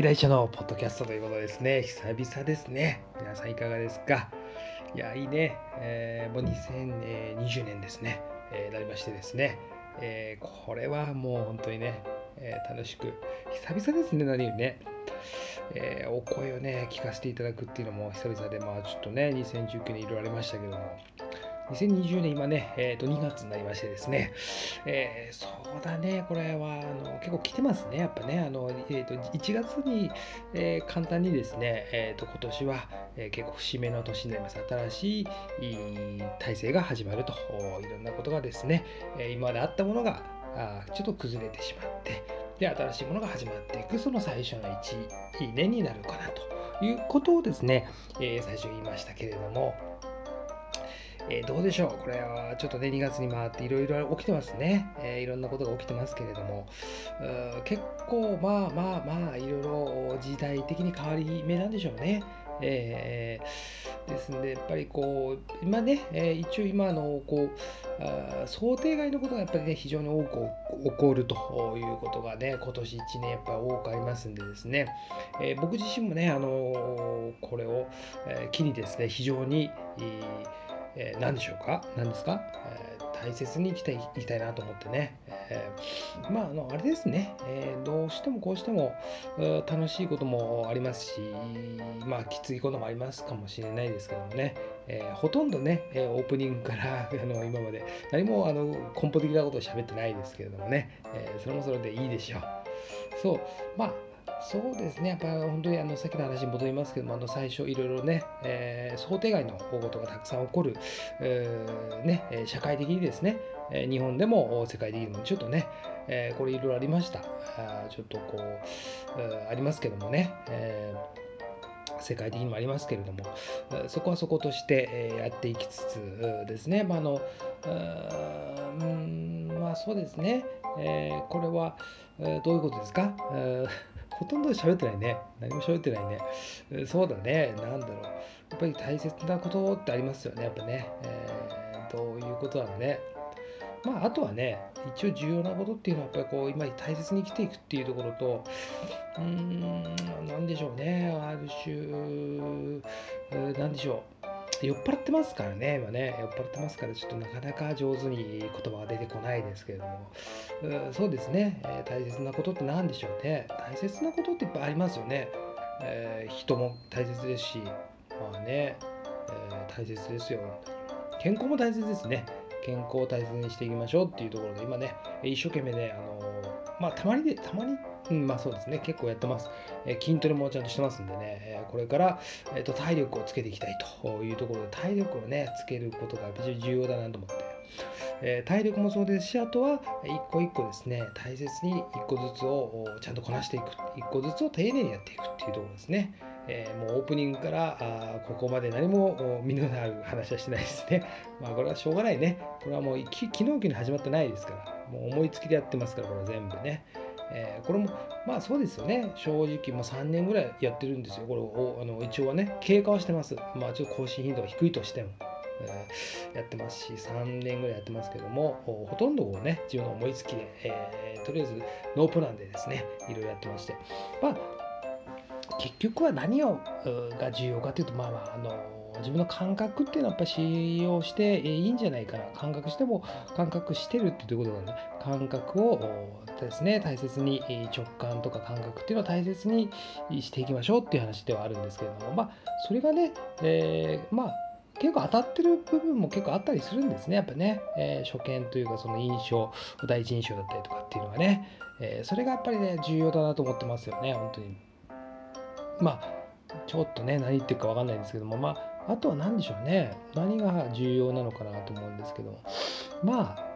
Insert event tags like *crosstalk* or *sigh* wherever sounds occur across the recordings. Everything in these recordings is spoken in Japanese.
来週のポッドキャストということですね。久々ですね。皆さんいかがですか？いや、いいね。えー、もう2020年ですね。えー、なりましてですね。えー、これはもう本当にね、え楽しく、久々ですね、何よりね。えお声をね、聞かせていただくっていうのも久々で、まあちょっとね、2019年いろいろありましたけども、2020年今ね、えー、と2月になりましてですね、えー、そうだね、これはあの結構来てますね、やっぱね、あのえー、と1月に、えー、簡単にですね、えー、と今年は、えー、結構節目の年になります。新しい体制が始まると、いろんなことがですね、え今まであったものがあちょっと崩れてしまって、で、新しいものが始まっていく、その最初の1年になるかなということをですね、え、最初言いましたけれども、えー、どうでしょう？これはちょっとね、2月に回っていろいろ起きてますね。えー、いろんなことが起きてますけれども、結構まあまあまあ、いろいろ時代的に変わり目なんでしょうね。えー、ですので、やっぱりこう、今ね、えー、一応今のこうあ、想定外のことがやっぱりね、非常に多く起こるということがね、今年1年やっぱり多くありますんでですね、えー、僕自身もね、あの、これを、えー、機にですね、非常に、えー、え何でしょうか？何ですか、えー、大切に生きていきたいなと思ってね、えー、まあ、あの、あれですね、えどうしてもこうしても楽しいこともありますし、まあ、きついこともありますかもしれないですけどもね、えほとんどね、オープニングから *laughs* あの今まで何もあの根本的なことを喋ってないですけれどもね、えそれもそれでいいでしょう。そう、まあそうですね、やっぱ本当にあのさっきの話に戻りますけども、あの最初、いろいろね、えー、想定外の大事がたくさん起こる、えー、ね、社会的にですね、日本でも世界的にもちょっとね、えー、これいろいろありました。あちょっとこう、ありますけどもね、えー、世界的にもありますけれども、そこはそことしてやっていきつつですね、まあ、あのうんまあそうですね、えー、これは、どういうことですか、ほとんど喋ってないね。何も喋ってないね。そうだね。なんだろう。やっぱり大切なことってありますよね。やっぱね。えー、どういうことなのね。まあ、あとはね、一応重要なことっていうのは、やっぱりこう、今大切に生きていくっていうところと、うーん、なんでしょうね。ある種、なんでしょう。酔っ払ってますからね、今ね、酔っ払ってますから、ちょっとなかなか上手に言葉が出てこないですけれども、うそうですね、えー、大切なことって何でしょうね。大切なことっていっぱいありますよね。えー、人も大切ですし、まあね、えー、大切ですよ。健康も大切ですね。健康を大切にしていきましょうっていうところで、今ね、一生懸命ね、あのまあ、たまにで、たまにうん、まあそうですね。結構やってます。え、筋トレもちゃんとしてますんでね、え、これから、えーと、体力をつけていきたいというところで、体力をね、つけることが非常に重要だなと思って。え、体力もそうですし、あとは一個一個ですね、大切に一個ずつをちゃんとこなしていく、一個ずつを丁寧にやっていくっていうところですね。えー、もうオープニングからあここまで何も身のある話はしてないですね。*laughs* まあこれはしょうがないね。これはもう昨日昨日始まってないですから、もう思いつきでやってますから、これ全部ね。えー、これもまあそうですよね。正直もう3年ぐらいやってるんですよ。これをあの一応はね経過はしてます。まあちょっと更新頻度が低いとしても、えー、やってますし3年ぐらいやってますけどもほとんどをね自分の思いつきで、えー、とりあえずノープランでですねいろいろやってまして。まあ結局は何をが重要かというとまあまああの自分の感覚っていうのはやっぱ使用していいんじゃないかな。感覚しても感覚してるっていうことなんで感覚をですね大切に直感とか感覚っていうのを大切にしていきましょうっていう話ではあるんですけれどもまあそれがね、えー、まあ結構当たってる部分も結構あったりするんですね。やっぱね、えー、初見というかその印象第一印象だったりとかっていうのがね、えー、それがやっぱりね重要だなと思ってますよね本当に。まあちょっとね何言ってるか分かんないんですけどもまああとは何でしょうね。何が重要なのかなと思うんですけどまあ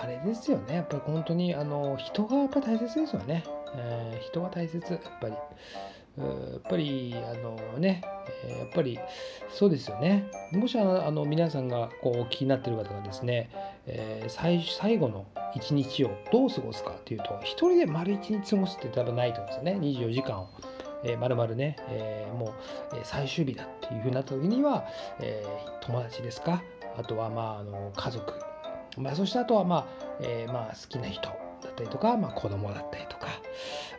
あれですよね。やっぱり本当にあの人がやっぱ大切ですよね、えー、人が大切。やっぱり。やっぱりあのね、やっぱりそうですよね。もしあの皆さんがこう気になってる方がですね、えー、最最後の一日をどう過ごすかっていうと一人で丸一日過ごすって多分ないと思うんですよね。24時間を。えー、まるまるね、えー、もう、最終日だっていうふうになった時には、えー、友達ですか？あとは、まあ、あの家族、まあ、そしてあとは、まあえー、まあ好きな人だったりとか、まあ、子供だったりとか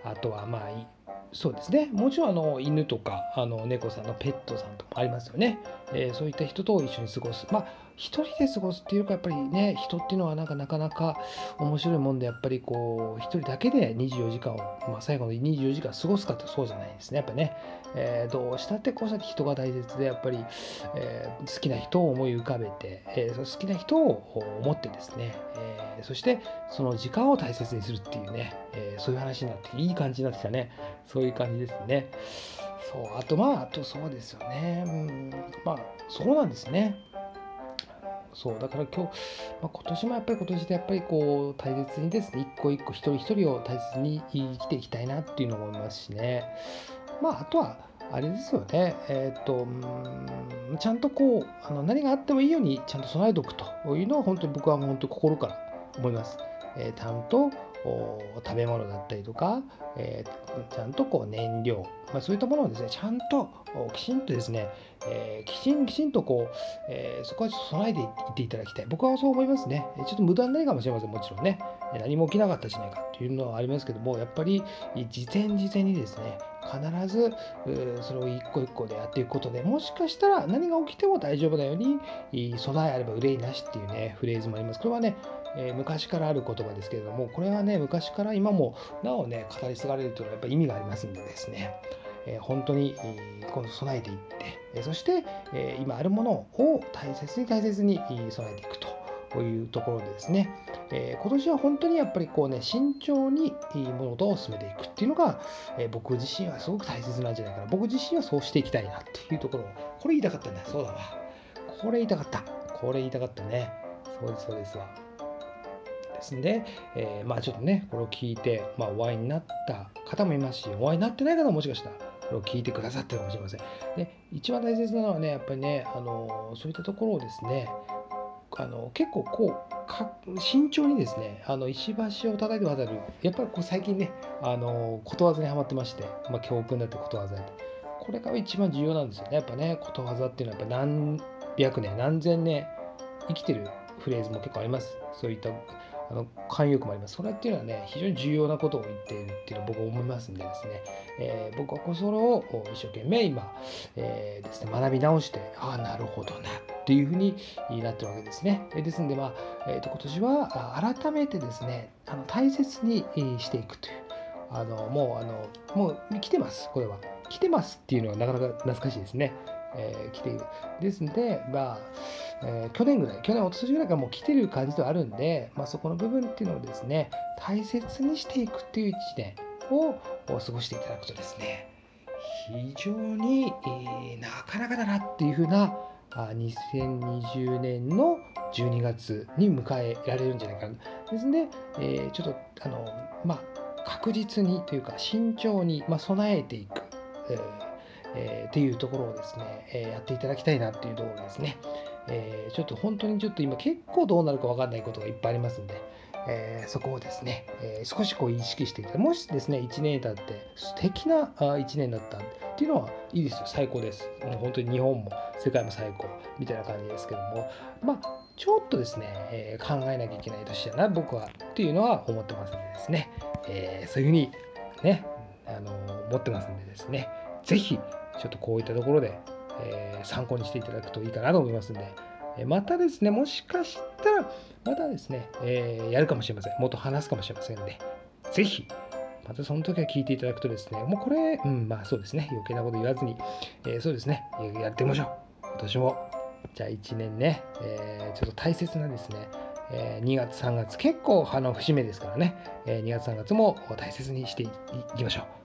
あとはまあそうですね。もちろんあの犬とかあの猫さんのペットさんとかもありますよね。えー、そういった人と一緒に過ごす。まあ一人で過ごすっていうかやっぱりね人っていうのはなんかなかなか面白いもんでやっぱりこう一人だけで24時間を、まあ、最後の24時間過ごすかってそうじゃないですね。やっぱね、えー、どうしたってこうしたって人が大切でやっぱり、えー、好きな人を思い浮かべて、え好きな人を思ってですね、えそしてその時間を大切にするっていうね、えそういう話になっていい感じになってきたね。そういう感じですね。そう、あとまあ、あとそうですよね。うん、まあ、そうなんですね。そう、だから今日、まあ、今年もやっぱり今年でやっぱりこう、大切にですね、一個一個一人一人を大切に生きていきたいなっていうのも思いますしね。まあ、あとは、あれですよね、えっ、と、ちゃんとこう、あの何があってもいいようにちゃんと備えておくというのは、本当に僕は本当に心から思います。えー、ちゃんと食べ物だったりとか、えー、ちゃんとこう燃料、まあ、そういったものをですねちゃんときちんとですね、えー、きちんきちんとこう、えー、そこはちょっと備えていっていただきたい。僕はそう思いますね。ちょっと無駄にないかもしれません。もちろんね。何も起きなかったじゃないかというのはありますけどもやっぱり事前事前にですね必ずそれを一個一個でやっていくことでもしかしたら何が起きても大丈夫なように備えあれば憂いなしっていうねフレーズもあります。これはねえー、昔からある言葉ですけれどもこれはね昔から今もなおね語り継がれるというのはやっぱり意味がありますんでですね、えー、本当に、今度備えていって、えそして、え今あるものを大切に大切に備えていくと。いうところでですね、え今年は本当にやっぱりこうね慎重に物事を進めていくっていうのが、え僕自身はすごく大切なんじゃないかな。僕自身はそうしていきたいなっていうところ。これ言いたかったんだそうだわ。これ言いたかった。これ言いたかったね。そうですそうですわ。ですんで、えー、まあちょっとね、これを聞いて、まあ、お会いになった方もいますし、お会いになってない方ももしかしたら、これを聞いてくださってるかもしれません。で、一番大切なのはね、やっぱりね、あのそういったところをですね、あの結構こうか慎重にですねあの石橋を叩いて渡るやっぱりこう最近ねあのことわざにはまってまして、まあ、教訓だってことわざで。これが一番重要なんですよね。やっぱねことわざっていうのはやっぱ何百年何千年生きてるフレーズも結構あります。そういったあの慣用句もあります。それっていうのはね、非常に重要なことを言っているっていうのは僕は思いますんでですね、えー、僕はそれを一生懸命今、えー、ですね、学び直して、ああ、なるほどなっていうふうになってるわけですね。ですんで、まあ、えー、と今年は改めてですね、あの大切にしていくという、あのもうあの、もう来てます、これは。来てますっていうのはなかなか懐かしいですね。えー、来ている。ですので、まあ、えー、去年ぐらい、去年、おととしぐらいからもう来てる感じではあるんで、まあ、そこの部分っていうのをですね、大切にしていくっていう1年を過ごしていただくとですね、非常に、えー、なかなかだなっていうふうな、あ2020年の12月に迎えられるんじゃないかな。ですので、えー、ちょっと、あの、まあ、確実にというか、慎重に、まあ、備えていく。えーえー、っていうところをですね、えー、やっていただきたいなっていうところですね。えー、ちょっと本当にちょっと今結構どうなるか分かんないことがいっぱいありますんで、えー、そこをですね、えー、少しこう意識していただもしですね、1年経って素敵な1年だったっていうのはいいですよ、最高です。本当に日本も世界も最高みたいな感じですけども、まあ、ちょっとですね、え考えなきゃいけない年だな、僕はっていうのは思ってますんでですね、えそういうふうにね、あの思ってますんでですね、ぜひちょっとこういったところで、えー、参考にしていただくといいかなと思いますので、えまたですね、もしかしたら、またですね、えー、やるかもしれません。もっと話すかもしれませんので、ぜひ、またその時は聞いていただくとですね、もうこれ、うん、まあそうですね、余計なこと言わずに、えー、そうですね、やってみましょう。今年も、じゃあ1年ね、えー、ちょっと大切なですね、えー、2月、3月、結構あの節目ですからね、えー、2月、3月も大切にしていきましょう。